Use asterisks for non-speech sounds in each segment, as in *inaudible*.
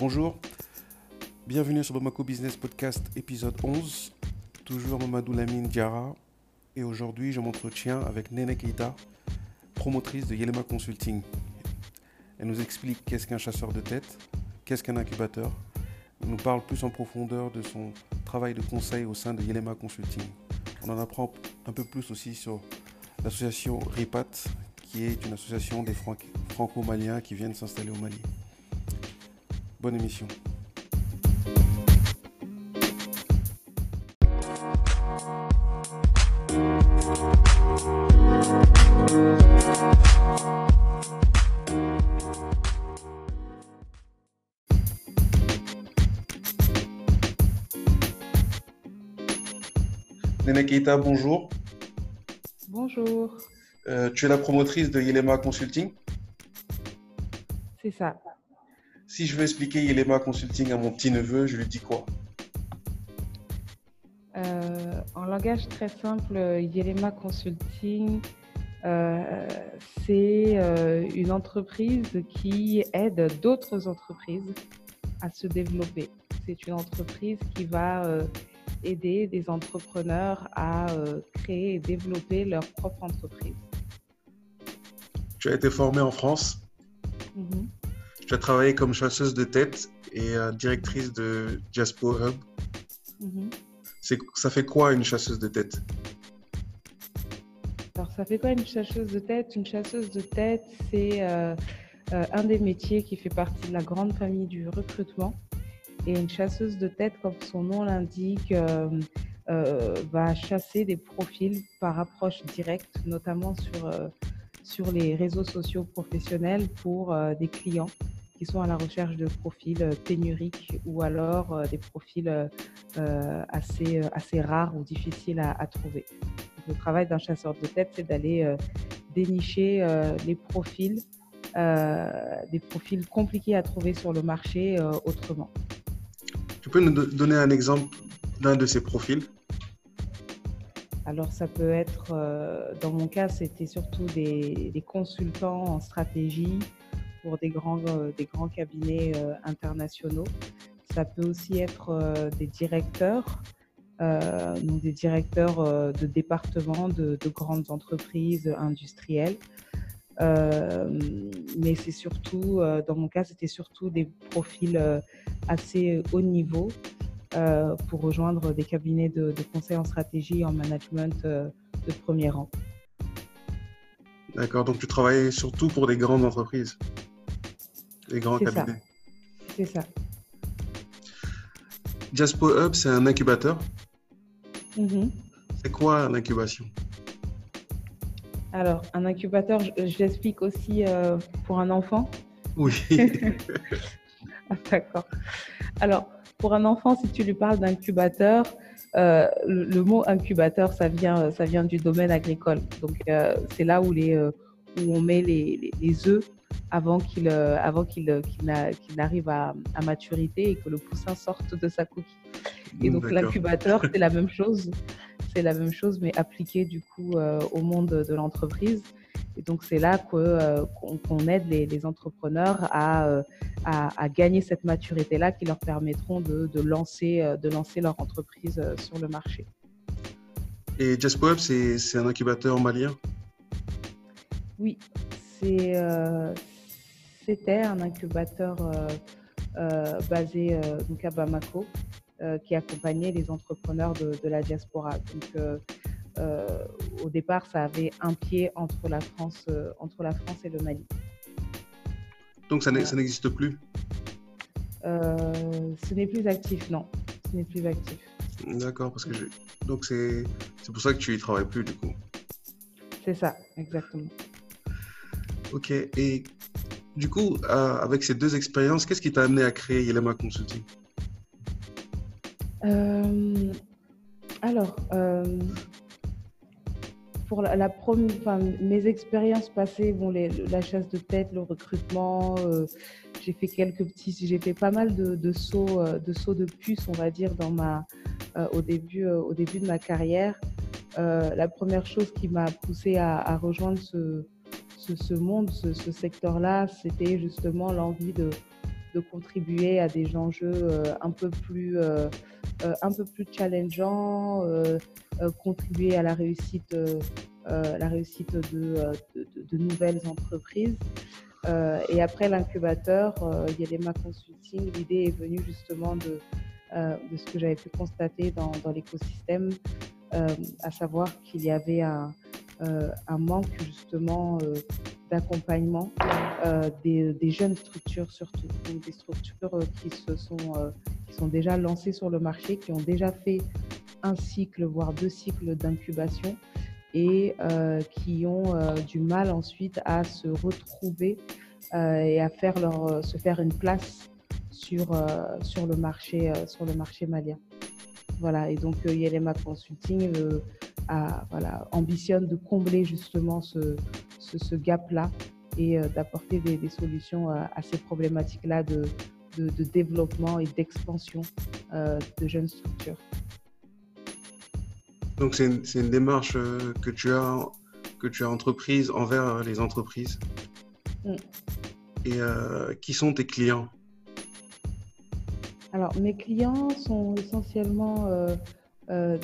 Bonjour, bienvenue sur Bamako Business Podcast épisode 11. Toujours Mamadou Lamine Diara. Et aujourd'hui, je m'entretiens avec Nene Keita, promotrice de Yelema Consulting. Elle nous explique qu'est-ce qu'un chasseur de tête, qu'est-ce qu'un incubateur. Elle nous parle plus en profondeur de son travail de conseil au sein de Yelema Consulting. On en apprend un peu plus aussi sur l'association RIPAT, qui est une association des franco-maliens qui viennent s'installer au Mali. Bonne émission. Nene Keita, bonjour. Bonjour. Euh, tu es la promotrice de Yelema Consulting? C'est ça. Si je veux expliquer Yelema Consulting à mon petit-neveu, je lui dis quoi? Euh, En langage très simple, Yelema Consulting, euh, c'est euh, une entreprise qui aide d'autres entreprises à se développer. C'est une entreprise qui va aider des entrepreneurs à créer et développer leur propre entreprise. Tu as été formée en France? Mm-hmm. As travaillé comme chasseuse de tête et euh, directrice de Jaspo Hub. Mm-hmm. Ça fait quoi une chasseuse de tête? Alors, ça fait quoi une chasseuse de tête? Une chasseuse de tête, c'est euh, euh, un des métiers qui fait partie de la grande famille du recrutement. Et une chasseuse de tête, comme son nom l'indique, va chasser des profils par approche directe, notamment sur, sur les réseaux sociaux professionnels pour des clients qui sont à la recherche de profils euh, pénuriques ou alors euh, des profils euh, assez, assez rares ou difficiles à, trouver. le travail d'un chasseur de tête, c'est d'aller dénicher les profils, des profils compliqués à trouver sur le marché autrement. Tu peux nous donner un exemple d'un de ces profils? Alors ça peut être, dans mon cas, c'était surtout des, des, consultants en stratégie, pour des grands, euh, des grands cabinets euh, internationaux. Ça peut aussi être euh, des directeurs, donc des directeurs de départements de, grandes entreprises industrielles. mais c'est surtout, dans mon cas, c'était surtout des profils assez haut niveau pour rejoindre des cabinets de, de, conseil en stratégie et en management de premier rang. D'accord, donc tu travailles surtout pour des grandes entreprises les grands cabinets. C'est ça. Jaspo Hub, c'est un incubateur. Mm-hmm. C'est quoi l'incubation? Alors, un incubateur, je, l'explique aussi euh, pour un enfant. Oui. *laughs* Ah, d'accord. Alors, pour un enfant, si tu lui parles d'incubateur, euh, le, mot incubateur, ça vient, ça vient du domaine agricole. Donc, euh, c'est là où, les, où on met les, les, les œufs avant qu'il euh, avant qu'il euh, n'arrive à, maturité et que le poussin sorte de sa coquille. Et donc l'incubateur, *laughs* c'est la même chose. C'est la même chose, mais appliqué du coup euh, au monde de l'entreprise. Et donc c'est là qu'on aide les, entrepreneurs à, à, gagner cette maturité-là qui leur permettront de, de, lancer, de lancer leur entreprise sur le marché. Et JustPoep, c'est un incubateur malien? Oui, c'est c'était un incubateur euh, euh, basé euh, donc à Bamako qui accompagnait les entrepreneurs de, la diaspora. Donc, au départ, ça avait un pied entre la France, entre la France et le Mali. Donc ça n'existe plus? Ce n'est plus actif, non. Ce n'est plus actif. D'accord, parce que donc c'est pour ça que tu y travailles plus du coup. C'est ça, exactement. Ok, et du coup, euh, avec ces deux expériences, qu'est-ce qui t'a amené à créer Yelema Consulting? Euh, Alors, euh, pour la, première, mes expériences passées, la chasse de tête, le recrutement, j'ai fait quelques petits, j'ai fait pas mal de, sauts, de sauts de puce, on va dire, dans ma, au début, au début de ma carrière. la première chose qui m'a poussée à rejoindre ce ce, monde, ce, secteur-là, c'était justement l'envie de, contribuer à des enjeux un peu plus, un peu plus challengeants, contribuer à la réussite, la réussite de, de, nouvelles entreprises. et après l'incubateur, Yelema Consulting, l'idée est venue justement de, de ce que j'avais pu constater dans l'écosystème, à savoir qu'il y avait un, un manque justement d'accompagnement euh, des, jeunes structures surtout, des structures euh, qui, se sont, euh, qui sont déjà lancées sur le marché, qui ont déjà fait un cycle, voire deux cycles d'incubation et qui ont du mal ensuite à se retrouver et à faire leur, se faire une place sur, sur, le, marché, sur le marché malien. Voilà, et donc Yelema Consulting voilà, ambitionne de combler justement ce, ce, gap-là et euh, d'apporter des, solutions à, ces problématiques-là de, de, développement et d'expansion euh, de jeunes structures. Donc c'est une, une, démarche euh, que tu as que tu as entreprise envers les entreprises. Mm. Et qui sont tes clients? Alors mes clients sont essentiellement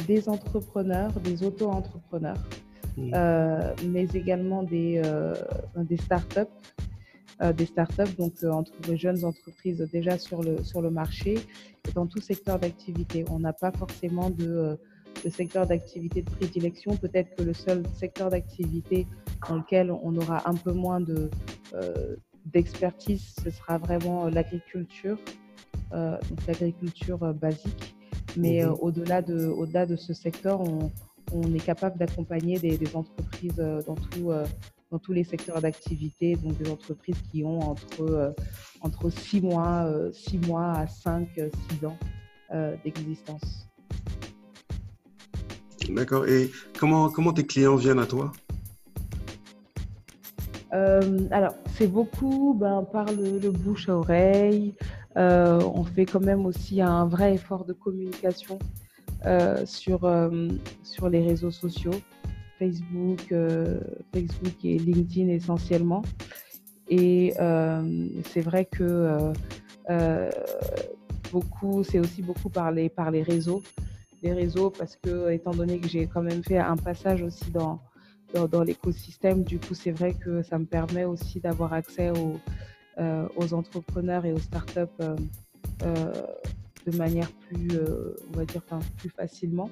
des entrepreneurs, des auto-entrepreneurs. Mm. Euh, mais également des, euh, des startups. Euh, des startups, donc entre les jeunes entreprises déjà sur le, sur le marché et dans tout secteur d'activité. On n'a pas forcément de, de secteur d'activité de prédilection. Peut-être que le seul secteur d'activité dans lequel on aura un peu moins de, d'expertise, ce sera vraiment l'agriculture, donc l'agriculture basique. Mais mm-hmm. au-delà de, au-delà de ce secteur, on, on est capable d'accompagner des, entreprises euh, dans, tout, euh, dans tous les secteurs d'activité, donc des entreprises qui ont entre, euh, entre 6 mois, 6 mois à 5, 6 ans d'existence. D'accord. Et comment, comment tes clients viennent à toi? Alors, c'est beaucoup ben, par le, bouche à oreille. On fait quand même aussi un vrai effort de communication euh, sur, euh, sur les réseaux sociaux, Facebook, euh, Facebook et LinkedIn essentiellement. Et c'est vrai que beaucoup, c'est aussi beaucoup par les, par les réseaux. Les réseaux, parce que, étant donné que j'ai quand même fait un passage aussi dans, dans, l'écosystème, du coup, c'est vrai que ça me permet aussi d'avoir accès aux, aux entrepreneurs et aux startups de manière plus, euh, on va dire, plus facilement.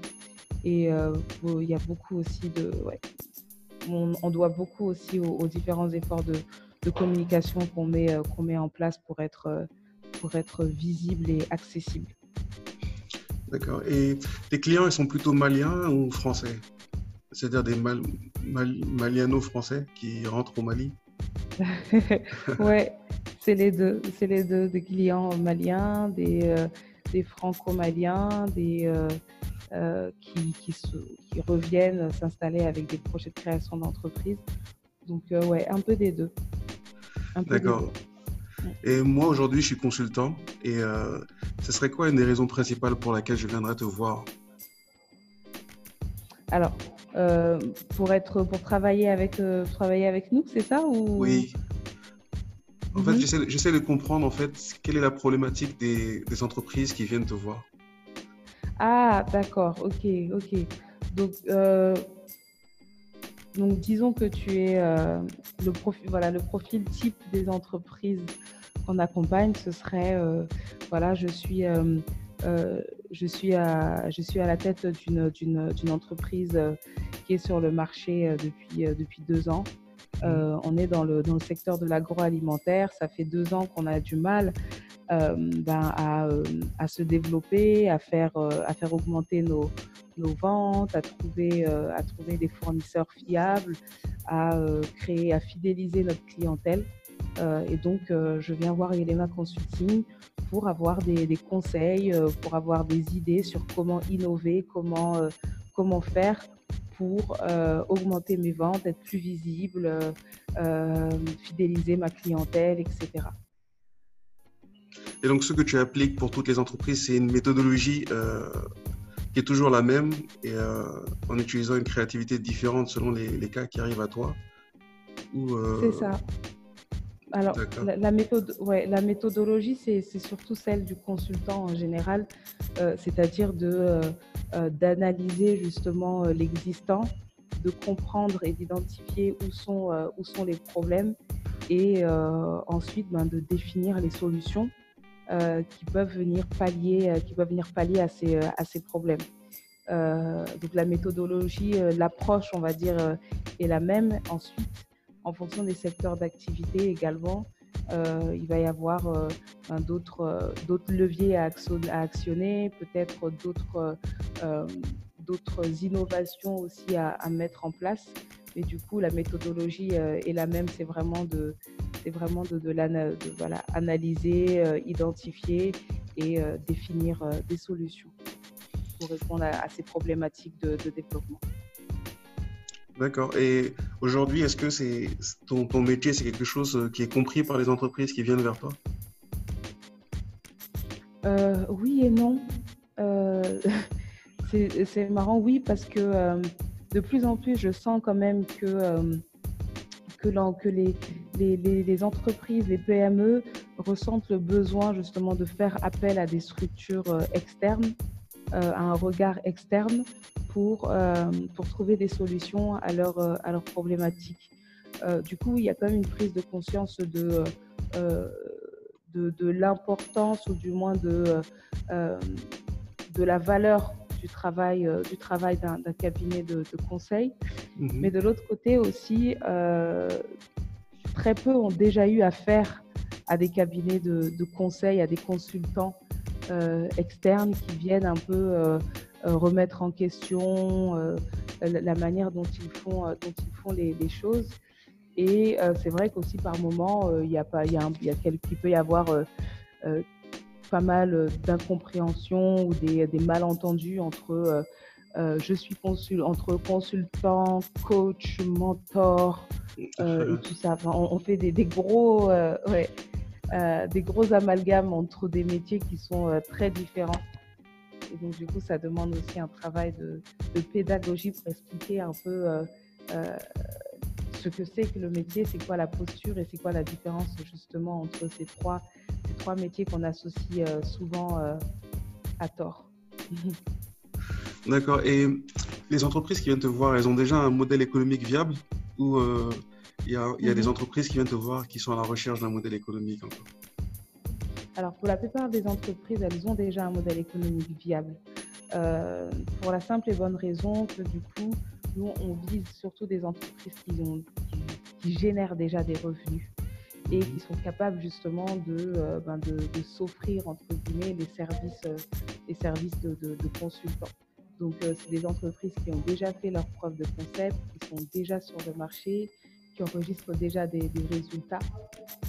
Et euh, il y a beaucoup aussi de, on, doit beaucoup aussi aux, différents efforts de, communication qu'on met, euh, qu'on met en place pour être, pour être visible et accessible. D'accord. Et tes clients, ils sont plutôt maliens ou français? C'est-à-dire des mal, maliano-français qui rentrent au Mali? *laughs* Ouais, c'est les deux. C'est les deux, des clients maliens, des, des franco-maliens, des, euh, euh, qui, qui, qui, reviennent s'installer avec des projets de création d'entreprise. Donc, euh, ouais, un peu des deux. D'accord. Et moi, aujourd'hui, je suis consultant. Et ce serait quoi une des raisons principales pour laquelle je viendrais te voir? Alors, pour, être, pour travailler, avec, travailler avec nous, c'est ça ou... Oui. En fait, mhm. j'essaie de comprendre en fait quelle est la problématique des, entreprises qui viennent te voir. Ah, d'accord, ok, ok. Donc, euh, donc disons que tu es euh, le profil, voilà, le profil type des entreprises qu'on accompagne, ce serait, euh, voilà, je suis, je suis à, je suis à la tête d'une entreprise qui est sur le marché depuis depuis deux ans. Euh, on est dans le, dans le secteur de l'agroalimentaire. Ça fait deux ans qu'on a du mal euh, ben, à, euh, à, se développer, à faire, à faire augmenter nos, nos ventes, à trouver, à trouver des fournisseurs fiables, à créer, à fidéliser notre clientèle. Et donc, je viens voir Elema Consulting pour avoir des, des, conseils, pour avoir des idées sur comment innover, comment, comment faire pour euh, augmenter mes ventes, être plus visible, euh, fidéliser ma clientèle, etc. Et donc, ce que tu appliques pour toutes les entreprises, c'est une méthodologie euh, qui est toujours la même et en utilisant une créativité différente selon les, cas qui arrivent à toi C'est ça. Alors, la, méthode, ouais, la méthodologie, c'est surtout celle du consultant en général, euh, c'est-à-dire de d'analyser justement l'existant, de comprendre et d'identifier où sont où sont les problèmes et ensuite ben, de définir les solutions qui peuvent venir pallier qui peuvent venir pallier à ces à ces problèmes. Euh, donc la méthodologie, euh, l'approche, on va dire, euh, est la même. Ensuite, en fonction des secteurs d'activité également, il va y avoir ben, d'autres leviers à, actionner, peut-être d'autres innovations aussi à, mettre en place. Mais du coup, la méthodologie est la même. C'est vraiment de, c'est identifier et définir des solutions répondre à, ces problématiques de, développement. D'accord. Et aujourd'hui, est-ce que c'est ton, métier, c'est quelque chose euh, qui est compris par les entreprises qui viennent vers toi? Euh, Oui et non. Euh, *laughs* c'est marrant, oui, parce que de plus en plus, je sens quand même que, que, les, entreprises, les PME ressentent le besoin justement de faire appel à des structures externes euh, un regard externe pour, euh, pour trouver des solutions à, leur, euh, à leurs problématiques. du coup, il y a quand même une prise de conscience de, de, de l'importance ou du moins de, de la valeur du travail, du travail d'un, cabinet de, conseil. Mhm. Mais de l'autre côté aussi, très peu ont déjà eu affaire à des cabinets de, de conseil, à des consultants euh, externes qui viennent un peu euh, euh, remettre en question la manière dont ils font, dont ils font les, choses. Et c'est vrai qu'aussi par moment, il y a pas, il y a, il y a il peut y avoir pas mal d'incompréhension ou des, des, malentendus entre je suis consul, entre consultant, coach, mentor et tout ça. on, fait des, des gros, ouais, euh, des gros amalgames entre des métiers qui sont euh, très différents. Et donc, du coup, ça demande aussi un travail de, pédagogie pour expliquer un peu euh, ce que c'est que le métier, c'est quoi la posture et c'est quoi la différence justement entre ces trois, ces trois métiers qu'on associe souvent à tort. *laughs* D'accord. Et les entreprises qui viennent te voir, elles ont déjà un modèle économique viable ou il y a, des mhm. entreprises qui viennent te voir qui sont à la recherche d'un modèle économique encore? Alors, pour la plupart des entreprises, elles ont déjà un modèle économique viable. Euh, pour la simple et bonne raison que du coup, nous, on vise surtout des entreprises qui, ont, qui, génèrent déjà des revenus et qui sont capables justement de, euh, ben de, s'offrir, entre guillemets, les services, euh, services de, de, consultants. Donc, c'est des entreprises qui ont déjà fait leur preuve de concept, qui sont déjà sur le marché, qui enregistrent déjà des, résultats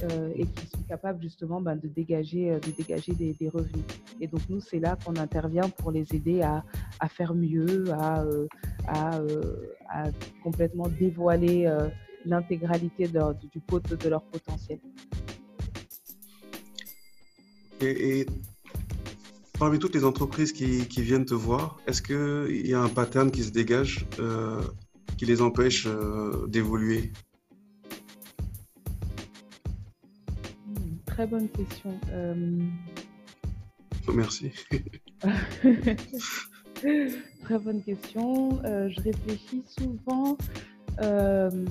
euh, et qui sont capables justement ben, de dégager, euh, de dégager des, revenus. Et donc nous, c'est là qu'on intervient pour les aider à, à faire mieux, à, euh, à, complètement dévoiler l'intégralité du pot de leur potentiel. Et, parmi toutes les entreprises qui, qui viennent te voir, est-ce qu'il y a un pattern qui se dégage qui les empêche d'évoluer? Très bonne question. Euh, Merci. *laughs* très bonne question. Euh, je réfléchis souvent. Euh,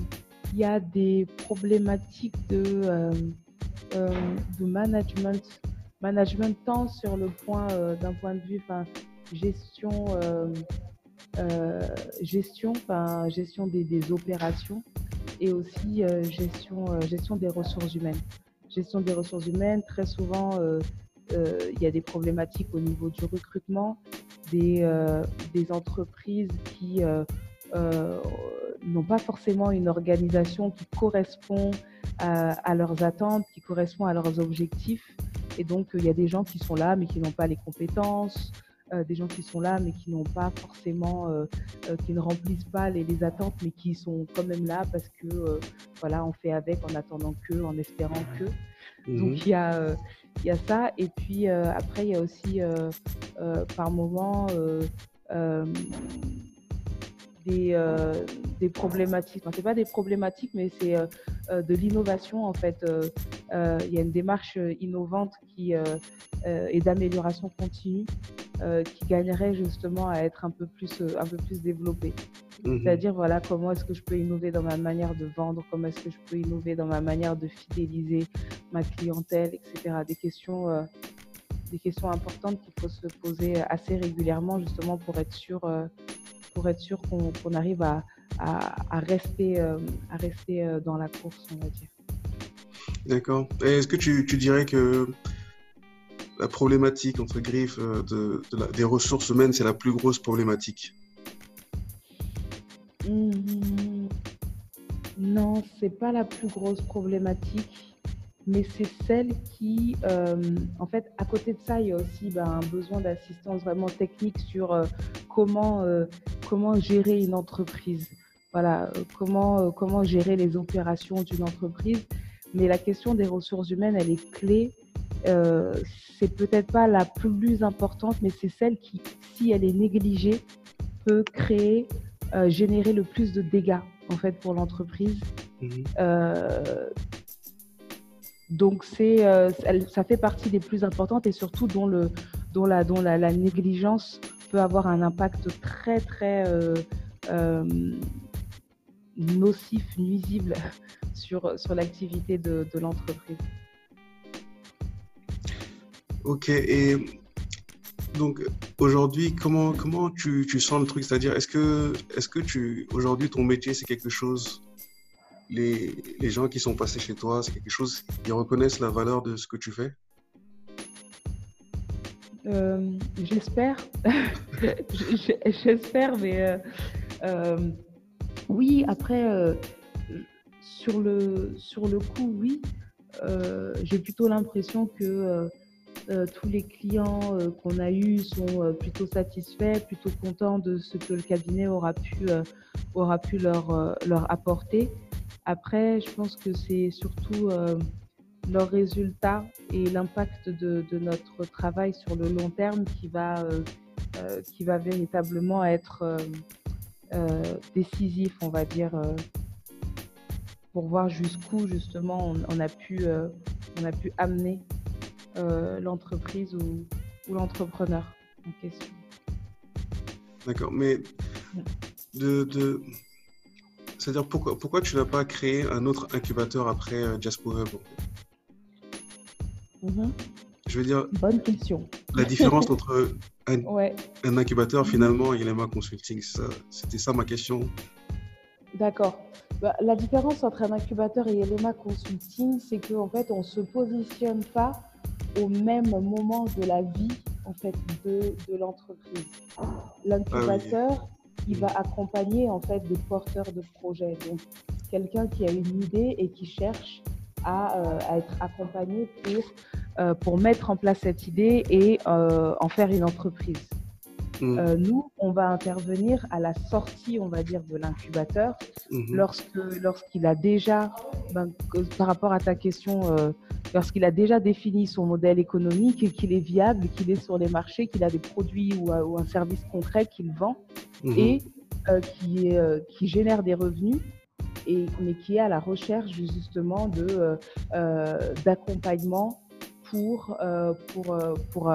il y a des problématiques de, de management, management tant sur le point d'un point de vue gestion, gestion, gestion des, des, opérations et aussi gestion, gestion des ressources humaines gestion des ressources humaines, très souvent, euh, euh, il y a des problématiques au niveau du recrutement, des, euh, des entreprises qui n'ont pas forcément une organisation qui correspond à, leurs attentes, qui correspond à leurs objectifs. Et donc, il y a des gens qui sont là, mais qui n'ont pas les compétences, des gens qui sont là, mais qui n'ont pas forcément, qui ne remplissent pas les, les, attentes, mais qui sont quand même là parce que, voilà, on fait avec en attendant que, en espérant que. Donc mmh il y, a, il y a ça. Et puis après, il y a aussi par moment des, des problématiques. Enfin, c'est pas des problématiques, mais c'est de l'innovation en fait. Il y a une démarche innovante qui et d'amélioration continue qui gagnerait justement à être un peu plus un peu plus développée. Mhm. C'est-à-dire, voilà, comment est-ce que je peux innover dans ma manière de vendre, comment est-ce que je peux innover dans ma manière de fidéliser ma clientèle, etc. Des questions, euh, des questions importantes qu'il faut se poser assez régulièrement, justement, pour être sûr, euh, pour être sûr qu'on arrive à, à, rester, euh, à rester dans la course, on va dire. D'accord. Est-ce que tu, tu, dirais que la problématique, entre griffes, de, des ressources humaines, c'est la plus grosse problématique Mmh, non, c'est pas la plus grosse problématique, mais c'est celle qui, euh, en fait, à côté de ça, il y a aussi ben, un besoin d'assistance vraiment technique sur euh, comment, euh, comment gérer une entreprise. Voilà, comment, comment gérer les opérations d'une entreprise. Mais la question des ressources humaines, elle est clé. C'est peut-être pas la plus importante, mais c'est celle qui, si elle est négligée, peut créer euh, générer le plus de dégâts en fait pour l'entreprise. Mhm. Euh, donc c'est, euh, ça fait partie des plus importantes et surtout dont, le, dont, la, dont la, négligence peut avoir un impact très très nocif, nuisible *laughs* sur, sur l'activité de, de l'entreprise. Ok, et donc aujourd'hui, comment, comment tu, tu, sens le truc? C'est-à-dire, est-ce que, est que aujourd'hui, ton métier, c'est quelque chose, les, les, gens qui sont passés chez toi, c'est quelque chose, ils reconnaissent la valeur de ce que tu fais? Euh, J'espère. *laughs* J'espère, mais euh, euh, oui, après, sur, le, sur le coup, oui. J'ai plutôt l'impression que euh, tous les clients euh, qu'on a eus sont euh, plutôt satisfaits, plutôt contents de ce que le cabinet aura pu, aura pu leur, leur apporter. Après, je pense que c'est surtout leurs résultats et l'impact de, notre travail sur le long terme qui va, qui va véritablement être décisif, on va dire, pour voir jusqu'où justement on, a pu, on a pu amener euh, l'entreprise ou, l'entrepreneur en question. D'accord, mais de, de... c'est-à-dire pourquoi, pourquoi tu n'as pas créé un autre incubateur après euh, Jasper Hub mhm. Je veux dire. Bonne question. La différence entre un, *laughs* un incubateur finalement et Yelema Consulting, c'était ça ma question. D'accord. Bah, la différence entre un incubateur et Yelema Consulting, c'est qu'en fait, on ne se positionne pas au même moment de la vie en fait de, de l'entreprise. L'incubateur, ah il va accompagner en fait des porteurs de projets. Donc quelqu'un qui a une idée et qui cherche à, euh, à être accompagné pour, euh, pour mettre en place cette idée et euh, en faire une entreprise. Mm. Euh, nous, on va intervenir à la sortie, on va dire, de l'incubateur, mm-hmm. lorsque lorsqu'il a déjà, ben, par rapport à ta question, euh, lorsqu'il a déjà défini son modèle économique et qu'il est viable, qu'il est sur les marchés, qu'il a des produits ou, euh, un service concret qu'il vend mm-hmm. et qui, qui génère des revenus. Et, mais qui est à la recherche justement de d'accompagnement pour pour pour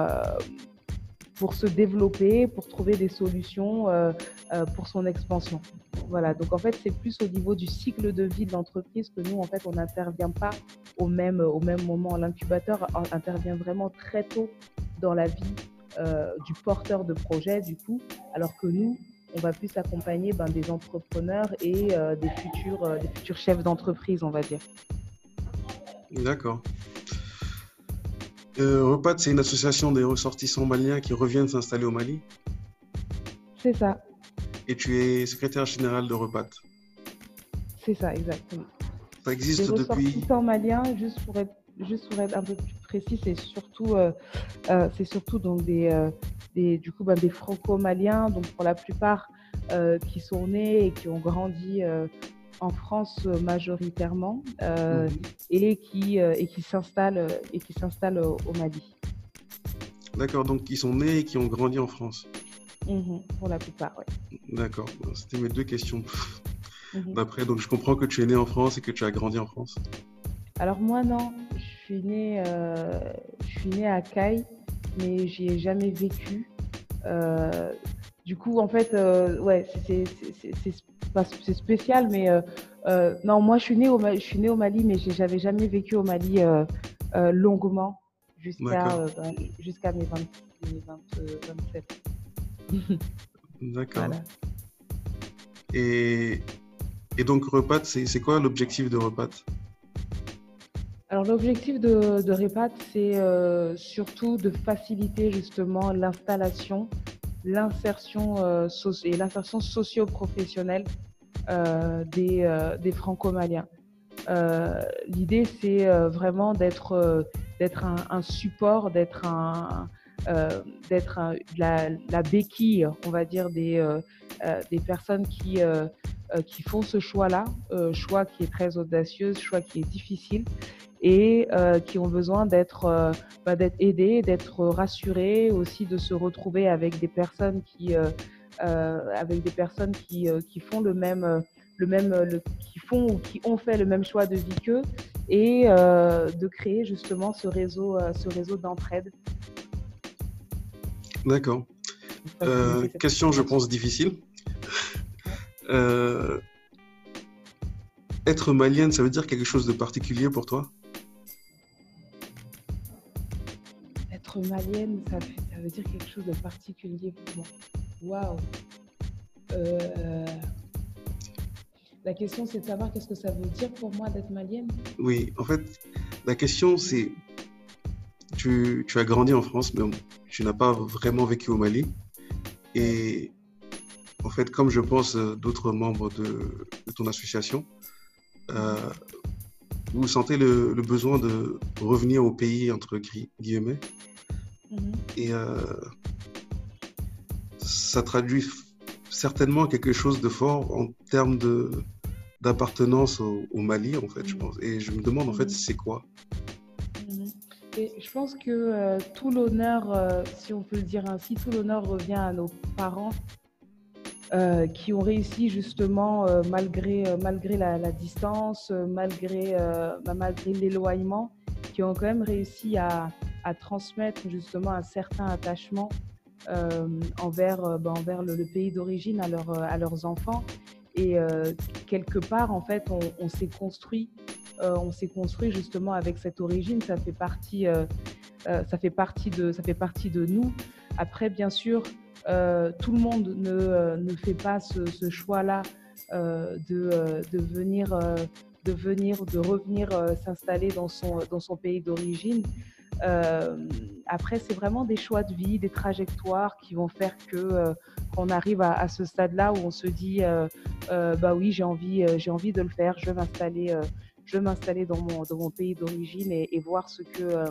pour se développer, pour trouver des solutions euh, euh, pour son expansion. Voilà, donc en fait, c'est plus au niveau du cycle de vie de l'entreprise que nous, en fait, on n'intervient pas au même, au même moment. L'incubateur intervient vraiment très tôt dans la vie euh, du porteur de projet, du coup, alors que nous, on va plus accompagner ben, des entrepreneurs et des, futurs, des futurs chefs d'entreprise, on va dire. D'accord. Euh, Repat, c'est une association des ressortissants maliens qui reviennent s'installer au Mali. C'est ça. Et tu es secrétaire général de Repat. C'est ça, exactement. Ça existe les depuis. Ressortissants maliens, juste pour être, juste pour être un peu plus précis, c'est surtout, euh, euh, c'est surtout donc des, des du coup, ben, des franco-maliens, donc pour la plupart qui sont nés et qui ont grandi en France euh, majoritairement euh, mhm. et qui, euh, et qui s'installent et qui s'installent au, Mali. D'accord, donc ils sont nés et qui ont grandi en France. Mhm, pour la plupart, oui. D'accord. C'était mes deux questions mhm. d'après. Donc, je comprends que tu es né en France et que tu as grandi en France. Alors, moi, non. Je suis née, euh, je suis née à Caille, mais j'y ai jamais vécu. Euh, du coup, en fait, euh, ouais, c'est spécial, mais non, moi, je suis née au, je suis née au Mali, mais j'avais jamais vécu au Mali longuement jusqu'à jusqu'à mes, 27. *laughs* D'accord. Et, et, donc, Repat, c'est quoi l'objectif de Repat alors l'objectif de, de, Repat, c'est euh, surtout de faciliter justement l'installation, l'insertion euh, et l'insertion socio-professionnelle euh, des, des franco-maliens. L'idée, c'est vraiment d'être d'être un, support, d'être un, euh, d'être la, béquille, on va dire, des, euh, euh, des personnes qui, qui font ce choix-là, choix qui est très audacieux, choix qui est difficile et qui ont besoin d'être bah, d'être aidés, d'être rassurés, aussi de se retrouver avec des personnes qui avec des personnes qui, qui font le même le même le, qui font ou qui ont fait le même choix de vie qu'eux et de créer justement ce réseau ce réseau d'entraide D'accord. Euh, question, je pense, difficile. Euh, être malienne, ça veut dire quelque chose de particulier pour toi? Malienne, ça, veut dire quelque chose de particulier pour moi. Waouh euh, La question, c'est de savoir qu'est-ce que ça veut dire pour moi d'être malienne Oui, en fait, la question, c'est tu, tu, as grandi en France, mais tu n'as pas vraiment vécu au Mali. Et en fait, comme je pense euh, d'autres membres de, ton association, euh, vous sentez le, besoin de revenir au pays, entre guillemets. Et euh, ça traduit certainement quelque chose de fort en termes de d'appartenance au, Mali, en fait, je mm-hmm. pense. Et je me demande, en fait, mm-hmm. c'est quoi? Je pense que euh, tout l'honneur, euh, si on peut le dire ainsi, tout l'honneur revient à nos parents euh, qui ont réussi justement, malgré, malgré la, distance, malgré, bah, malgré l'éloignement, qui ont quand même réussi à, à transmettre justement un certain attachement envers, bah, envers le, pays d'origine à, à leurs enfants. Et quelque part, en fait, on, s'est construit euh, on s'est construit justement avec cette origine. Ça fait partie, euh, euh, ça fait partie de, ça fait partie de nous. Après, bien sûr, tout le monde ne, ne fait pas ce, choix-là de, de venir de venir, de revenir s'installer dans son, dans son pays d'origine. Après, c'est vraiment des choix de vie, des trajectoires qui vont faire que qu'on arrive à, ce stade-là où on se dit, bah oui, j'ai envie, j'ai envie de le faire, je vais m'installer, je veux m'installer dans mon, dans mon pays d'origine et, voir ce que, euh,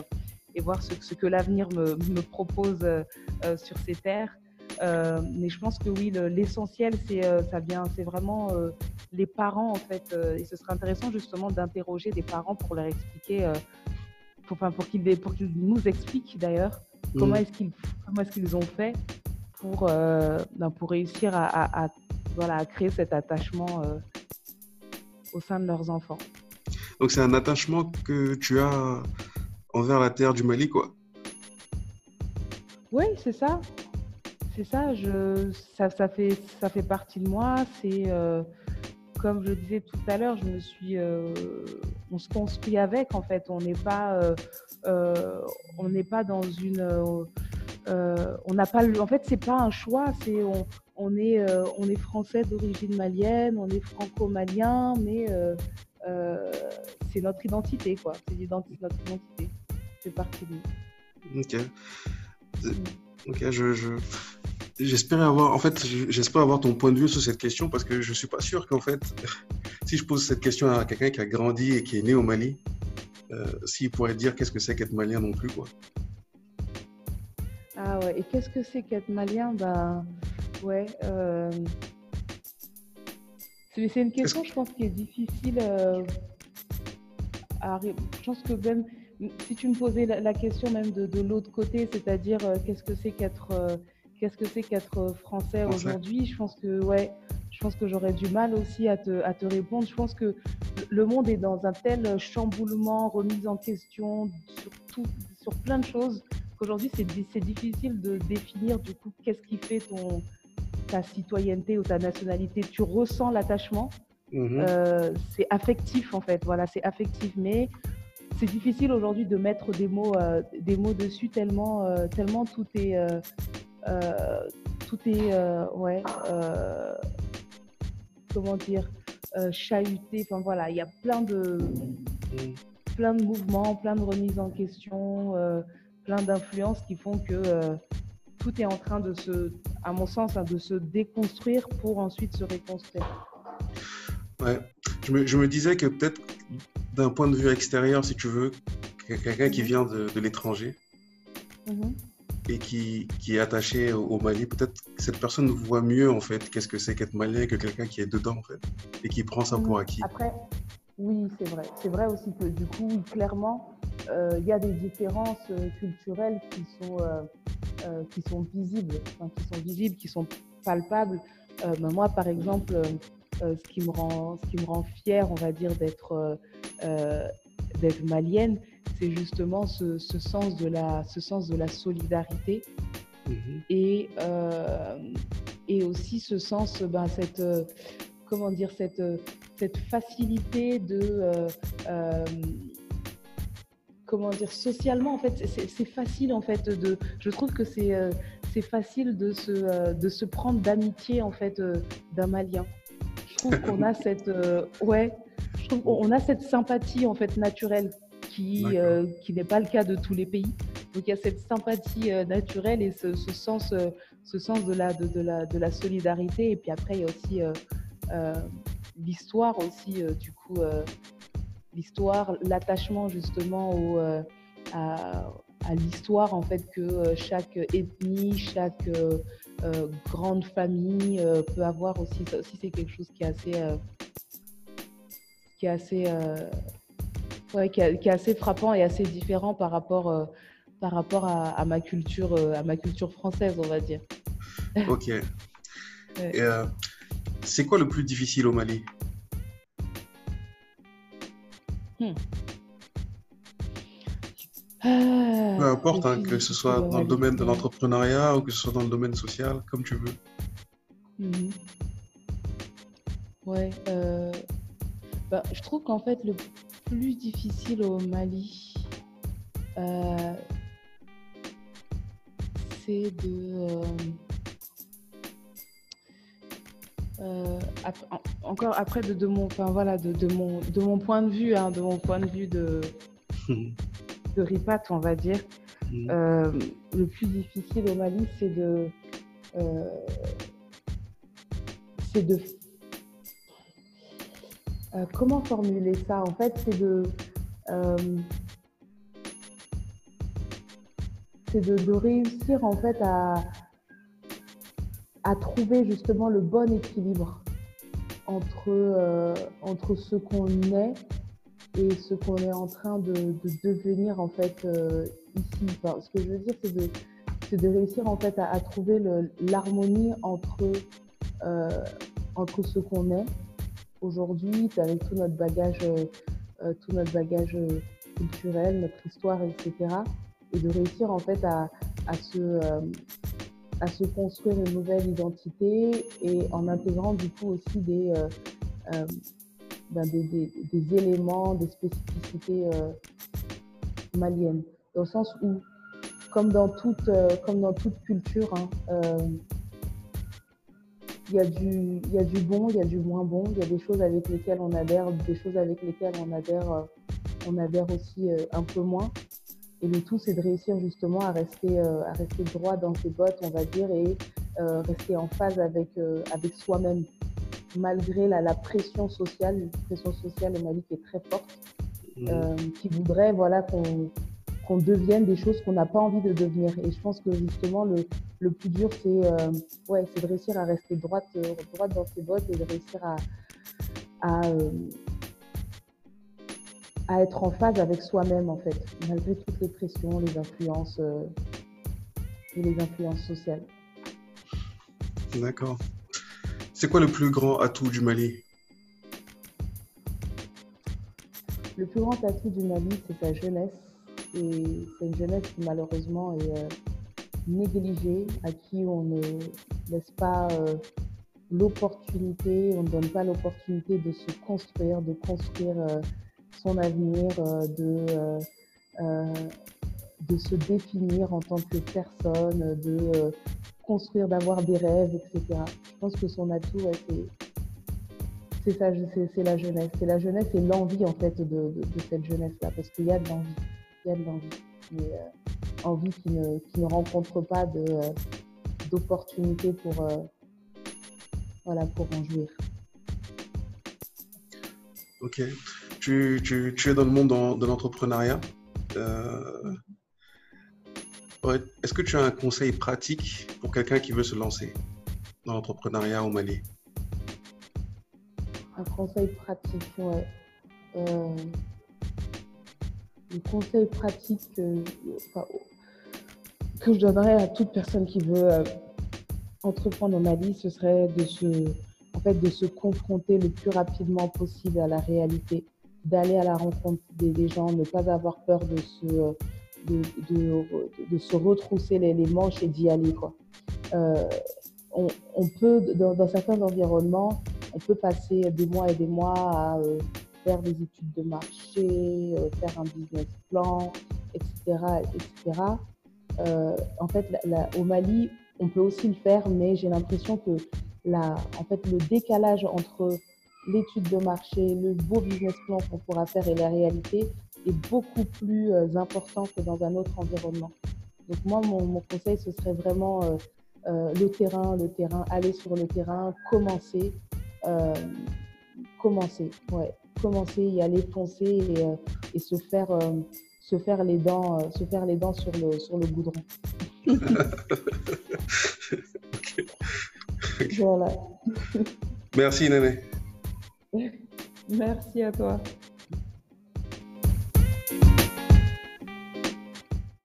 et voir ce, que l'avenir me, me, propose euh, euh, sur ces terres. mais je pense que oui, l'essentiel, c'est ça vient, c'est vraiment les parents en fait. et ce serait intéressant justement d'interroger des parents pour leur expliquer, pour, enfin, pour qu'ils nous expliquent d'ailleurs comment mm. est-ce qu'ils comment est-ce qu'ils ont fait pour ben, pour réussir à, à, voilà à créer cet attachement au sein de leurs enfants. Donc c'est un attachement que tu as envers la terre du Mali, quoi. Oui, c'est ça. C'est ça, je, ça, ça, fait, ça fait partie de moi. C'est, euh, comme je disais tout à l'heure, je me suis, euh, on se construit avec, en fait. On n'est pas, euh, on n'est pas dans une, on n'a pas, en fait, c'est pas un choix. C'est, on, on est, on est français d'origine malienne, on est franco-malien, mais euh, c'est notre identité, quoi. C'est notre identité. C'est partie de nous. Ok. Ok, je, j'espère avoir, en fait, j'espère avoir ton point de vue sur cette question parce que je suis pas sûr qu'en fait, *laughs* si je pose cette question à quelqu'un qui a grandi et qui est né au Mali, euh, s'il pourrait dire qu'est-ce que c'est qu'être malien non plus, quoi. Ah ouais, et qu'est-ce que c'est qu'être malien? Bah, ouais. Euh, c'est une question, je pense, qui est difficile euh, à. Je pense que même si tu me posais la, question même de, l'autre côté, c'est-à-dire euh, qu'est-ce que c'est qu'être qu'est-ce que c'est qu'être français aujourd'hui? Je pense que ouais, je pense que j'aurais du mal aussi à te, à te répondre. Je pense que le monde est dans un tel chamboulement, remise en question sur, tout, sur plein de choses qu'aujourd'hui c'est difficile de définir du coup qu'est-ce qui fait ton, ta citoyenneté ou ta nationalité. Tu ressens l'attachement. Mhm. Euh, c'est affectif en fait, voilà, c'est affectif, mais c'est difficile aujourd'hui de mettre des mots, euh, des mots dessus tellement, euh, tellement tout est, tout est, ouais, comment dire, euh, chahuté. Enfin voilà, il y a plein de, plein de mouvements, plein de remises en question, euh, plein d'influences qui font que euh, tout est en train de se, à mon sens, hein, de se déconstruire pour ensuite se reconstruire. Ouais, je me, je me disais que peut-être d'un point de vue extérieur, si tu veux, quelqu'un qui vient de, de l'étranger, mm-hmm et qui, qui est attaché au, Mali, peut-être cette personne voit mieux en fait qu'est-ce que c'est qu'être malien que quelqu'un qui est dedans en fait et qui prend ça pour acquis. Après, oui, c'est vrai. C'est vrai aussi que du coup, clairement, euh, il y a des différences euh, culturelles qui sont, euh, qui sont visibles, qui sont visibles, qui sont palpables. Ben moi, par exemple, ce qui me rend, ce qui me rend fière, on va dire, d'être d'être malienne, c'est justement ce, sens de la, ce sens de la solidarité mhm. et, euh, et aussi ce sens, ben, cette, comment dire, cette, cette facilité de, euh, comment dire, socialement, en fait, c'est facile, en fait, de, je trouve que c'est c'est facile de se, de se prendre d'amitié, en fait, d'un Malien. Je trouve qu'on a *laughs* cette, ouais, je trouve qu'on a cette sympathie, en fait, naturelle qui, euh, qui n'est pas le cas de tous les pays. Donc il y a cette sympathie euh, naturelle et ce, sens, euh, ce sens de la, de, la, de la solidarité. Et puis après, il y a aussi l'histoire aussi, du coup, l'histoire, l'attachement justement au, à, à l'histoire en fait que chaque ethnie, chaque grande famille peut avoir aussi. Ça aussi, c'est quelque chose qui est assez, qui est assez ouais, qui, est assez frappant et assez différent par rapport, euh, par rapport à, ma culture, euh, à ma culture française, on va dire. *laughs* Ok. Euh, c'est quoi le plus difficile au Mali? Hmm. Peu importe, hein, que ce soit dans le domaine de l'entrepreneuriat ou que ce soit dans le domaine social, comme tu veux. Ouais. Bah, je trouve qu'en fait, le plus difficile au Mali, euh, c'est de... Euh, euh, encore après de, mon enfin voilà de, mon de mon point de vue hein, de mon point de vue de *laughs* de Ripat on va dire mm. le plus difficile au Mali c'est de c'est de euh, comment formuler ça En fait, c'est de, euh, de, réussir en fait à, trouver justement le bon équilibre entre, euh, entre ce qu'on est et ce qu'on est en train de, devenir en fait ici. ce que je veux dire, c'est de, de réussir en fait à, trouver l'harmonie entre ce qu'on est aujourd'hui, avec tout notre bagage, euh, euh, tout notre bagage euh, culturel, notre histoire, etc. Et de réussir en fait à, se, construire une nouvelle identité et en intégrant du coup aussi des, ben, des, éléments, des spécificités maliennes. Dans le sens où, comme dans toute, comme dans toute culture, hein, il y, a du, il y a du bon, il y a du moins bon, il y a des choses avec lesquelles on adhère, des choses avec lesquelles on adhère, euh, on adhère aussi euh, un peu moins. Et le tout, c'est de réussir justement à rester, euh, à rester droit dans ses bottes, on va dire, et rester en phase avec, avec soi-même, malgré la, la, pression sociale, une pression sociale Mali qui est très forte, mmh. qui voudrait voilà, qu'on qu'on devienne des choses qu'on n'a pas envie de devenir. Et je pense que justement, le, le plus dur, c'est euh, ouais, de réussir à rester droite, euh, droite dans ses bottes et de réussir à, à, euh, à être en phase avec soi-même, en fait, malgré toutes les pressions, les influences et les influences sociales. D'accord. C'est quoi le plus grand atout du Mali? Le plus grand atout du Mali, c'est sa jeunesse. Et c'est une jeunesse qui malheureusement est euh, négligée, à qui on ne laisse pas euh, l'opportunité, on ne donne pas l'opportunité de se construire, de construire euh, son avenir, de, de se définir en tant que personne, de construire, d'avoir des rêves, etc. Je pense que son atout, c'est ça, c'est la jeunesse. C'est la jeunesse et l'envie en fait de, cette jeunesse-là, parce qu'il y a de l'envie. Il y a de l'envie. Mais euh, envie qui ne, qui ne rencontre pas euh, d'opportunités pour, euh, voilà, pour en jouir. Ok. Tu, tu, tu, es dans le monde de l'entrepreneuriat. Est-ce que tu as un conseil pratique pour quelqu'un qui veut se lancer dans l'entrepreneuriat au Mali? Un conseil pratique, ouais. Euh, le conseil pratique que, que, je donnerais à toute personne qui veut euh, entreprendre au Mali, ce serait de se, en fait, de se confronter le plus rapidement possible à la réalité, d'aller à la rencontre des, gens, ne pas avoir peur de se de, de, se retrousser les, manches et d'y aller. Quoi. Euh, on, peut, dans, certains environnements, on peut passer des mois et des mois à euh, faire des études de marché, euh, faire un business plan, etc. etc. en fait, au Mali, on peut aussi le faire, mais j'ai l'impression que la, en fait, le décalage entre l'étude de marché, le beau business plan qu'on pourra faire et la réalité, est beaucoup plus euh, important que dans un autre environnement. Donc moi, mon, conseil, ce serait vraiment euh, euh, le terrain, le terrain, aller sur le terrain, commencer, commencer, ouais, commencer, y aller, foncer et, et se faire, se faire les dents, se faire les dents sur le sur le goudron. *laughs* Voilà. Merci Néné. Merci à toi.